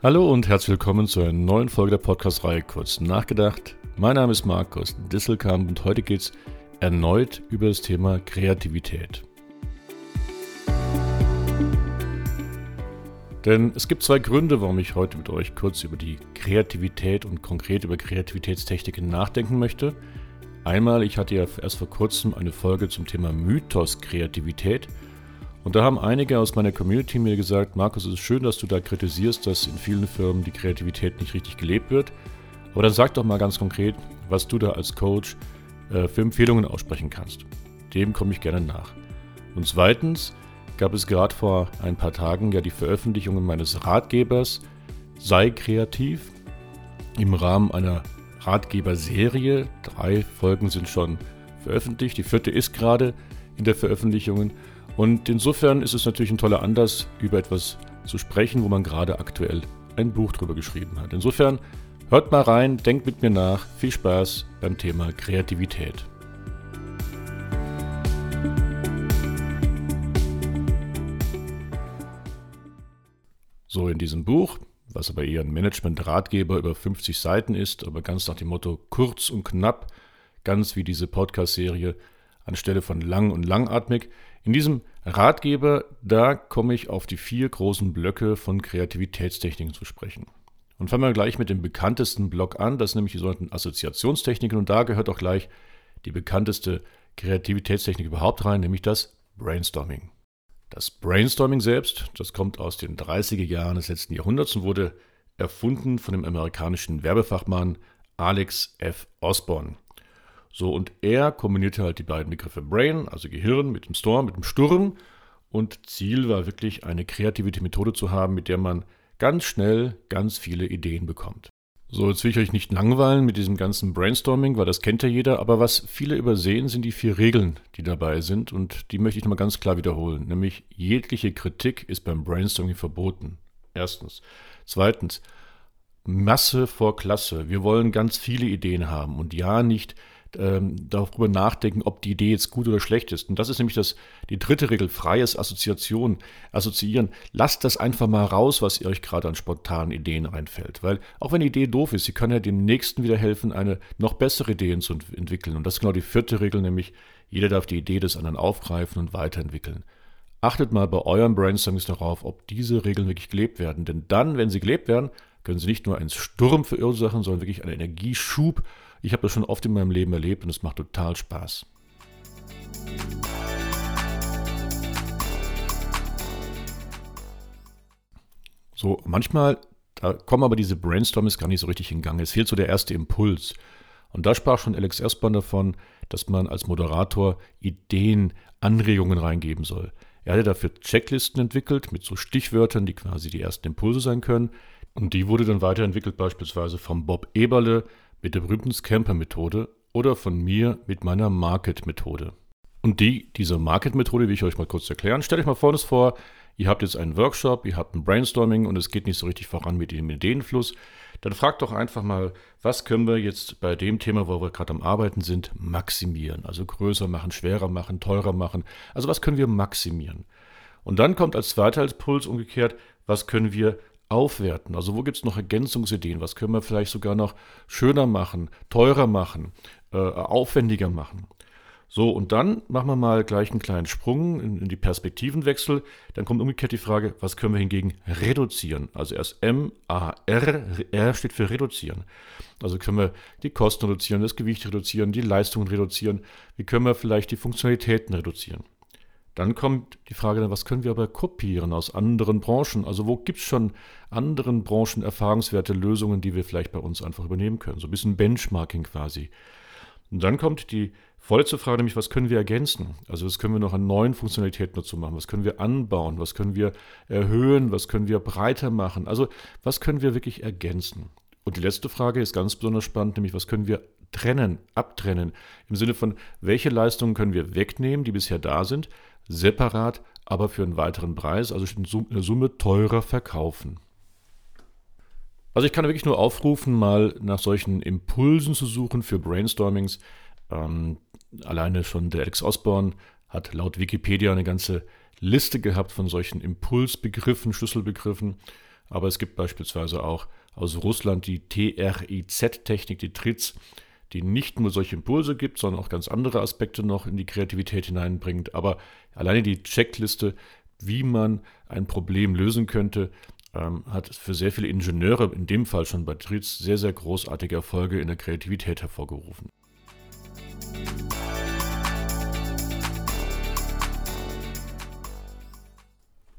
Hallo und herzlich willkommen zu einer neuen Folge der Podcast-Reihe Kurz nachgedacht. Mein Name ist Markus Disselkamp und heute geht es erneut über das Thema Kreativität. Denn es gibt zwei Gründe, warum ich heute mit euch kurz über die Kreativität und konkret über Kreativitätstechniken nachdenken möchte. Einmal, ich hatte ja erst vor kurzem eine Folge zum Thema Mythos Kreativität und da haben einige aus meiner Community mir gesagt, Markus, es ist schön, dass du da kritisierst, dass in vielen Firmen die Kreativität nicht richtig gelebt wird. Aber dann sag doch mal ganz konkret, was du da als Coach äh, für Empfehlungen aussprechen kannst. Dem komme ich gerne nach. Und zweitens gab es gerade vor ein paar Tagen ja die Veröffentlichung meines Ratgebers Sei kreativ im Rahmen einer Ratgeberserie. Drei Folgen sind schon veröffentlicht. Die vierte ist gerade in der Veröffentlichung. Und insofern ist es natürlich ein toller Anlass, über etwas zu sprechen, wo man gerade aktuell ein Buch drüber geschrieben hat. Insofern hört mal rein, denkt mit mir nach. Viel Spaß beim Thema Kreativität. So, in diesem Buch, was aber eher ein Management-Ratgeber über 50 Seiten ist, aber ganz nach dem Motto kurz und knapp, ganz wie diese Podcast-Serie, anstelle von lang und langatmig. In diesem Ratgeber, da komme ich auf die vier großen Blöcke von Kreativitätstechniken zu sprechen. Und fangen wir gleich mit dem bekanntesten Block an, das ist nämlich die sogenannten Assoziationstechniken. Und da gehört auch gleich die bekannteste Kreativitätstechnik überhaupt rein, nämlich das Brainstorming. Das Brainstorming selbst, das kommt aus den 30er Jahren des letzten Jahrhunderts und wurde erfunden von dem amerikanischen Werbefachmann Alex F. Osborne. So, und er kombinierte halt die beiden Begriffe Brain, also Gehirn, mit dem Storm, mit dem Sturm. Und Ziel war wirklich eine kreative Methode zu haben, mit der man ganz schnell ganz viele Ideen bekommt. So, jetzt will ich euch nicht langweilen mit diesem ganzen Brainstorming, weil das kennt ja jeder, aber was viele übersehen, sind die vier Regeln, die dabei sind und die möchte ich nochmal ganz klar wiederholen. Nämlich jegliche Kritik ist beim Brainstorming verboten. Erstens. Zweitens, Masse vor Klasse. Wir wollen ganz viele Ideen haben und ja nicht ähm, darüber nachdenken, ob die Idee jetzt gut oder schlecht ist. Und das ist nämlich das, die dritte Regel, freies Assoziation, assoziieren. Lasst das einfach mal raus, was ihr euch gerade an spontanen Ideen einfällt. Weil auch wenn die Idee doof ist, sie kann ja dem Nächsten wieder helfen, eine noch bessere Idee zu entwickeln. Und das ist genau die vierte Regel, nämlich jeder darf die Idee des anderen aufgreifen und weiterentwickeln. Achtet mal bei euren Brainstormings darauf, ob diese Regeln wirklich gelebt werden. Denn dann, wenn sie gelebt werden, können sie nicht nur einen Sturm verursachen, sondern wirklich einen Energieschub ich habe das schon oft in meinem Leben erlebt und es macht total Spaß. So, manchmal, da kommen aber diese Brainstormings gar nicht so richtig in Gang. Es fehlt so der erste Impuls. Und da sprach schon Alex Erstmann davon, dass man als Moderator Ideen, Anregungen reingeben soll. Er hatte dafür Checklisten entwickelt mit so Stichwörtern, die quasi die ersten Impulse sein können. Und die wurde dann weiterentwickelt beispielsweise vom Bob Eberle, mit der berühmten Scamper-Methode oder von mir mit meiner Market-Methode. Und die, diese Market-Methode will ich euch mal kurz erklären. Stellt euch mal Folgendes vor, ihr habt jetzt einen Workshop, ihr habt ein Brainstorming und es geht nicht so richtig voran mit dem Ideenfluss. Dann fragt doch einfach mal, was können wir jetzt bei dem Thema, wo wir gerade am Arbeiten sind, maximieren? Also größer machen, schwerer machen, teurer machen. Also was können wir maximieren? Und dann kommt als zweiter Impuls umgekehrt, was können wir aufwerten? Also wo gibt es noch Ergänzungsideen? Was können wir vielleicht sogar noch schöner machen, teurer machen, äh, aufwendiger machen? So, und dann machen wir mal gleich einen kleinen Sprung in, in, die Perspektivenwechsel. Dann kommt umgekehrt die Frage, was können wir hingegen reduzieren? Also erst M, A, R, R steht für reduzieren. Also können wir die Kosten reduzieren, das Gewicht reduzieren, die Leistungen reduzieren. Wie können wir vielleicht die Funktionalitäten reduzieren? Dann kommt die Frage, was können wir aber kopieren aus anderen Branchen? Also wo gibt es schon anderen Branchen erfahrungswerte Lösungen, die wir vielleicht bei uns einfach übernehmen können? So ein bisschen Benchmarking quasi. Und dann kommt die vorletzte Frage, nämlich was können wir ergänzen? Also was können wir noch an neuen Funktionalitäten dazu machen? Was können wir anbauen? Was können wir erhöhen? Was können wir breiter machen? Also was können wir wirklich ergänzen? Und die letzte Frage ist ganz besonders spannend, nämlich was können wir trennen, abtrennen? Im Sinne von, welche Leistungen können wir wegnehmen, die bisher da sind? Separat, aber für einen weiteren Preis, also in der Summe teurer verkaufen. Also ich kann wirklich nur aufrufen, mal nach solchen Impulsen zu suchen für Brainstormings. Ähm, alleine schon der Alex Osborne hat laut Wikipedia eine ganze Liste gehabt von solchen Impulsbegriffen, Schlüsselbegriffen. aber es gibt beispielsweise auch aus Russland die TRIZ-Technik, die TRIZ, die nicht nur solche Impulse gibt, sondern auch ganz andere Aspekte noch in die Kreativität hineinbringt. Aber alleine die Checkliste, wie man ein Problem lösen könnte, ähm, hat für sehr viele Ingenieure, in dem Fall schon bei TRIZ, sehr, sehr großartige Erfolge in der Kreativität hervorgerufen.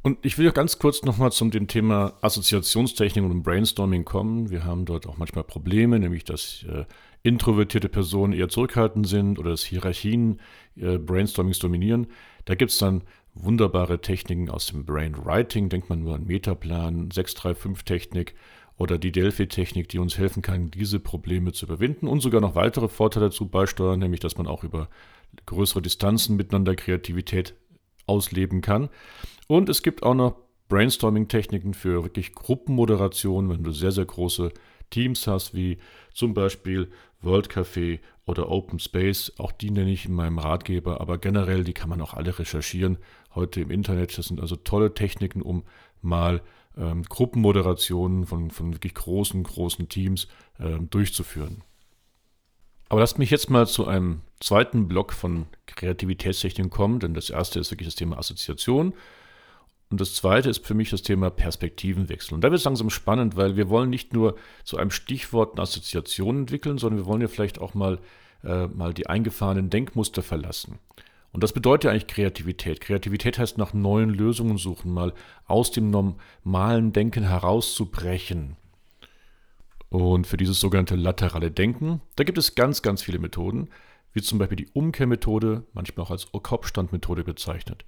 Und ich will auch ganz kurz nochmal zum dem Thema Assoziationstechnik und Brainstorming kommen. Wir haben dort auch manchmal Probleme, nämlich dass äh, introvertierte Personen eher zurückhaltend sind oder dass Hierarchien äh, Brainstormings dominieren. Da gibt es dann wunderbare Techniken aus dem Brainwriting. Denkt man nur an Metaplan, 635-Technik oder die Delphi-Technik, die uns helfen kann, diese Probleme zu überwinden und sogar noch weitere Vorteile dazu beisteuern, nämlich dass man auch über größere Distanzen miteinander Kreativität ausleben kann. Und es gibt auch noch Brainstorming-Techniken für wirklich Gruppenmoderation, wenn du sehr, sehr große Teams hast, wie zum Beispiel World Café oder Open Space. Auch die nenne ich in meinem Ratgeber, aber generell, die kann man auch alle recherchieren heute im Internet. Das sind also tolle Techniken, um mal ähm, Gruppenmoderationen von, von wirklich großen, großen Teams ähm, durchzuführen. Aber lasst mich jetzt mal zu einem zweiten Block von Kreativitätstechniken kommen, denn das erste ist wirklich das Thema Assoziation. Und das zweite ist für mich das Thema Perspektivenwechsel. Und da wird es langsam spannend, weil wir wollen nicht nur zu einem Stichwort eine Assoziation entwickeln, sondern wir wollen ja vielleicht auch mal, äh, mal die eingefahrenen Denkmuster verlassen. Und das bedeutet ja eigentlich Kreativität. Kreativität heißt nach neuen Lösungen suchen, mal aus dem normalen Denken herauszubrechen. Und für dieses sogenannte laterale Denken, da gibt es ganz, ganz viele Methoden, wie zum Beispiel die Umkehrmethode, manchmal auch als Kopfstandmethode bezeichnet.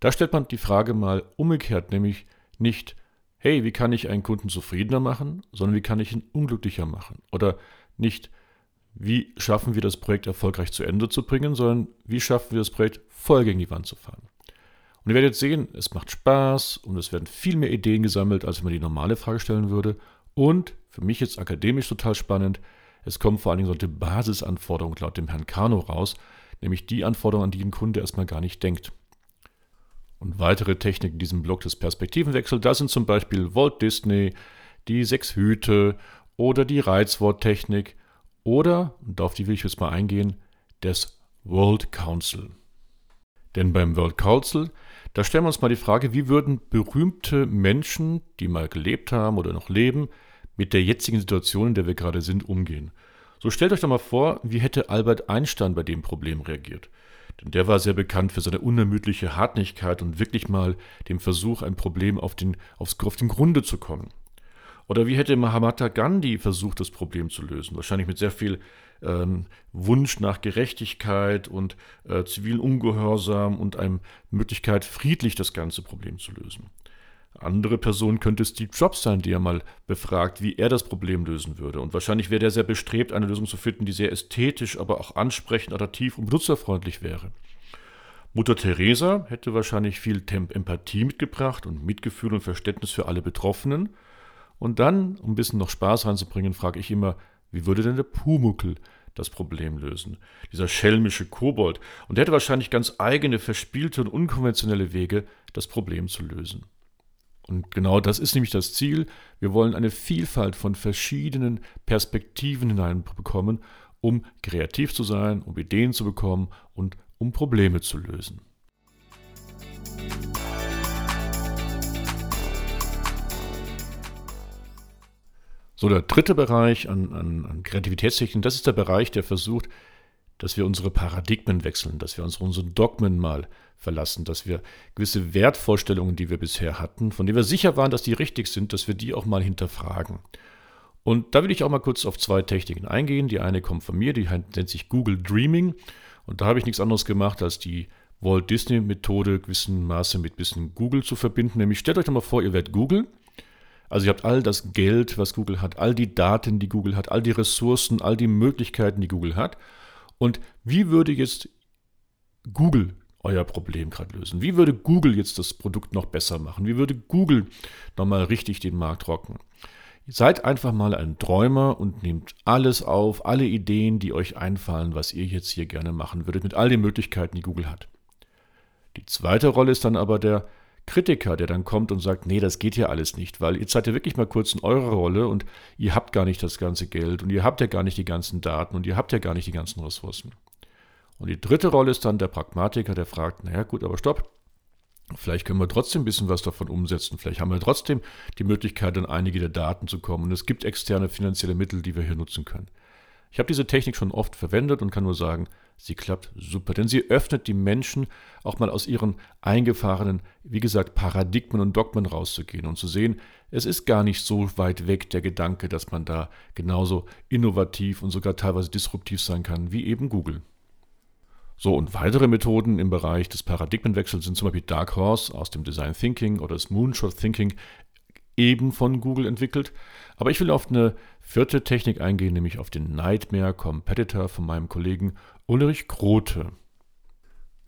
Da stellt man die Frage mal umgekehrt, nämlich nicht, hey, wie kann ich einen Kunden zufriedener machen, sondern wie kann ich ihn unglücklicher machen? Oder nicht, wie schaffen wir das Projekt erfolgreich zu Ende zu bringen, sondern wie schaffen wir das Projekt voll gegen die Wand zu fahren? Und ihr werdet sehen, es macht Spaß und es werden viel mehr Ideen gesammelt, als wenn man die normale Frage stellen würde. Und für mich jetzt akademisch total spannend, es kommen vor allen Dingen solche Basisanforderungen laut dem Herrn Kano raus, nämlich die Anforderungen, an die ein Kunde erstmal gar nicht denkt. Und weitere Techniken in diesem Block des Perspektivenwechsels, das sind zum Beispiel Walt Disney, die sechs Hüte oder die Reizworttechnik oder, und auf die will ich jetzt mal eingehen, das World Council. Denn beim World Council, da stellen wir uns mal die Frage, wie würden berühmte Menschen, die mal gelebt haben oder noch leben, mit der jetzigen Situation, in der wir gerade sind, umgehen. So stellt euch doch mal vor, wie hätte Albert Einstein bei dem Problem reagiert. Denn der war sehr bekannt für seine unermüdliche Hartnäckigkeit und wirklich mal dem Versuch, ein Problem auf den, aufs, auf den Grunde zu kommen. Oder wie hätte Mahatma Gandhi versucht, das Problem zu lösen? Wahrscheinlich mit sehr viel ähm, Wunsch nach Gerechtigkeit und äh, zivilen Ungehorsam und einer Möglichkeit, friedlich das ganze Problem zu lösen. Andere Person könnte Steve Jobs sein, die er mal befragt, wie er das Problem lösen würde. Und wahrscheinlich wäre er sehr bestrebt, eine Lösung zu finden, die sehr ästhetisch, aber auch ansprechend, attraktiv und benutzerfreundlich wäre. Mutter Teresa hätte wahrscheinlich viel Empathie mitgebracht und Mitgefühl und Verständnis für alle Betroffenen. Und dann, um ein bisschen noch Spaß reinzubringen, frage ich immer, wie würde denn der Pumuckel das Problem lösen? Dieser schelmische Kobold. Und der hätte wahrscheinlich ganz eigene, verspielte und unkonventionelle Wege, das Problem zu lösen. Und genau das ist nämlich das Ziel. Wir wollen eine Vielfalt von verschiedenen Perspektiven hineinbekommen, um kreativ zu sein, um Ideen zu bekommen und um Probleme zu lösen. So, der dritte Bereich an, an, an Kreativitätstechniken, das ist der Bereich, der versucht, dass wir unsere Paradigmen wechseln, dass wir uns unsere Dogmen mal verlassen, dass wir gewisse Wertvorstellungen, die wir bisher hatten, von denen wir sicher waren, dass die richtig sind, dass wir die auch mal hinterfragen. Und da will ich auch mal kurz auf zwei Techniken eingehen. Die eine kommt von mir, die nennt sich Google Dreaming. Und da habe ich nichts anderes gemacht, als die Walt Disney Methode gewissen Maße mit bisschen Google zu verbinden. Nämlich stellt euch doch mal vor, ihr werdet Google. Also ihr habt all das Geld, was Google hat, all die Daten, die Google hat, all die Ressourcen, all die Möglichkeiten, die Google hat. Und wie würde jetzt Google euer Problem gerade lösen? Wie würde Google jetzt das Produkt noch besser machen? Wie würde Google nochmal richtig den Markt rocken? Seid einfach mal ein Träumer und nehmt alles auf, alle Ideen, die euch einfallen, was ihr jetzt hier gerne machen würdet, mit all den Möglichkeiten, die Google hat. Die zweite Rolle ist dann aber der Kritiker, der dann kommt und sagt, nee, das geht ja alles nicht, weil ihr seid ja wirklich mal kurz in eurer Rolle und ihr habt gar nicht das ganze Geld und ihr habt ja gar nicht die ganzen Daten und ihr habt ja gar nicht die ganzen Ressourcen. Und die dritte Rolle ist dann der Pragmatiker, der fragt, naja gut, aber stopp, Vielleicht können wir trotzdem ein bisschen was davon umsetzen. Vielleicht haben wir trotzdem die Möglichkeit, an einige der Daten zu kommen. Und es gibt externe finanzielle Mittel, die wir hier nutzen können. Ich habe diese Technik schon oft verwendet und kann nur sagen, sie klappt super, denn sie öffnet die Menschen auch mal aus ihren eingefahrenen, wie gesagt, Paradigmen und Dogmen rauszugehen und zu sehen, es ist gar nicht so weit weg der Gedanke, dass man da genauso innovativ und sogar teilweise disruptiv sein kann wie eben Google. So, und weitere Methoden im Bereich des Paradigmenwechsels sind zum Beispiel Dark Horse aus dem Design Thinking oder das Moonshot Thinking, eben von Google entwickelt. Aber ich will auf eine vierte Technik eingehen, nämlich auf den Nightmare Competitor von meinem Kollegen Ulrich Grote.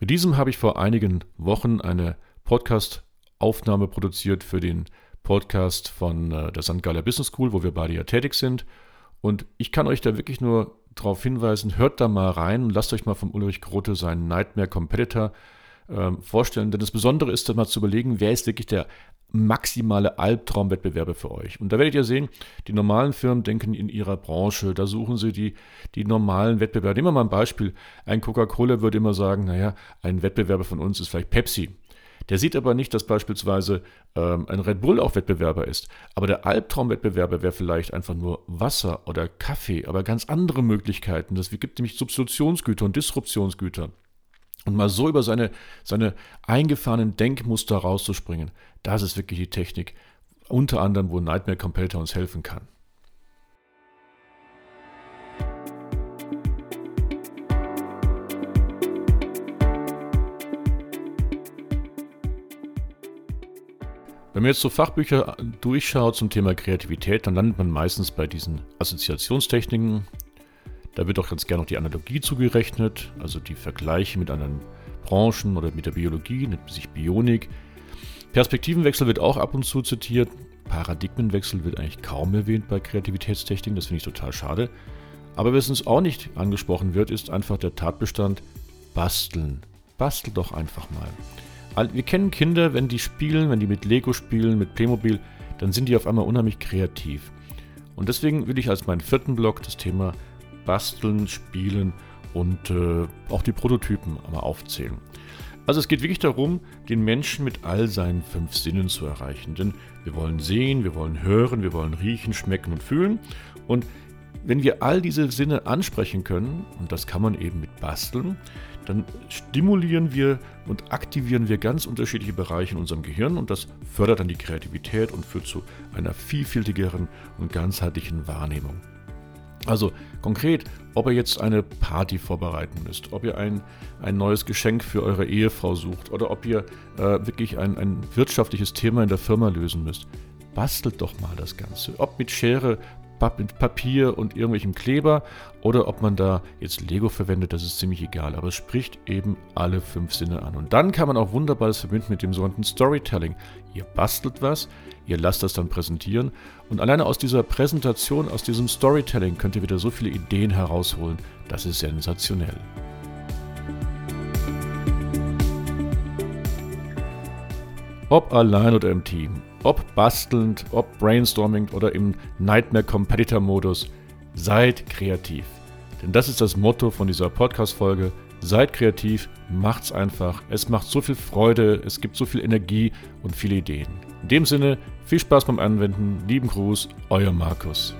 Mit diesem habe ich vor einigen Wochen eine Podcast-Aufnahme produziert für den Podcast von äh, der St. Galler Business School, wo wir beide ja tätig sind. Und ich kann euch da wirklich nur darauf hinweisen, hört da mal rein und lasst euch mal vom Ulrich Grote seinen Nightmare Competitor vorstellen. Denn das Besondere ist, da mal zu überlegen, wer ist wirklich der maximale Albtraumwettbewerber für euch. Und da werdet ihr sehen, die normalen Firmen denken in ihrer Branche, da suchen sie die, die normalen Wettbewerber. Nehmen wir mal ein Beispiel. Ein Coca-Cola würde immer sagen, naja, ein Wettbewerber von uns ist vielleicht Pepsi. Der sieht aber nicht, dass beispielsweise ähm, ein Red Bull auch Wettbewerber ist. Aber der Albtraumwettbewerber wäre vielleicht einfach nur Wasser oder Kaffee, aber ganz andere Möglichkeiten. Es gibt nämlich Substitutionsgüter und Disruptionsgüter. Und mal so über seine, seine eingefahrenen Denkmuster rauszuspringen, das ist wirklich die Technik, unter anderem, wo Nightmare Competitor uns helfen kann. Wenn man jetzt so Fachbücher durchschaut zum Thema Kreativität, dann landet man meistens bei diesen Assoziationstechniken. Da wird auch ganz gerne noch die Analogie zugerechnet, also die Vergleiche mit anderen Branchen oder mit der Biologie, nennt sich Bionik. Perspektivenwechsel wird auch ab und zu zitiert. Paradigmenwechsel wird eigentlich kaum erwähnt bei Kreativitätstechniken, das finde ich total schade. Aber was uns auch nicht angesprochen wird, ist einfach der Tatbestand basteln. Bastel doch einfach mal. Wir kennen Kinder, wenn die spielen, wenn die mit Lego spielen, mit Playmobil, dann sind die auf einmal unheimlich kreativ. Und deswegen will ich als meinen vierten Block das Thema Basteln, Spielen und äh, auch die Prototypen einmal aufzählen. Also es geht wirklich darum, den Menschen mit all seinen fünf Sinnen zu erreichen. Denn wir wollen sehen, wir wollen hören, wir wollen riechen, schmecken und fühlen. Und wenn wir all diese Sinne ansprechen können, und das kann man eben mit Basteln, dann stimulieren wir und aktivieren wir ganz unterschiedliche Bereiche in unserem Gehirn und das fördert dann die Kreativität und führt zu einer vielfältigeren und ganzheitlichen Wahrnehmung. Also konkret, ob ihr jetzt eine Party vorbereiten müsst, ob ihr ein, ein neues Geschenk für eure Ehefrau sucht oder ob ihr äh, wirklich ein, ein wirtschaftliches Thema in der Firma lösen müsst, bastelt doch mal das Ganze. Ob mit Schere, mit Papier und irgendwelchem Kleber oder ob man da jetzt Lego verwendet, das ist ziemlich egal. Aber es spricht eben alle fünf Sinne an. Und dann kann man auch wunderbar das verbinden mit dem sogenannten Storytelling. Ihr bastelt was, ihr lasst das dann präsentieren und alleine aus dieser Präsentation, aus diesem Storytelling könnt ihr wieder so viele Ideen herausholen. Das ist sensationell. Ob allein oder im Team, ob bastelnd, ob brainstorming oder im Nightmare Competitor Modus, seid kreativ. Denn das ist das Motto von dieser Podcast-Folge. Seid kreativ, macht's einfach. Es macht so viel Freude, es gibt so viel Energie und viele Ideen. In dem Sinne, viel Spaß beim Anwenden. Lieben Gruß, euer Markus.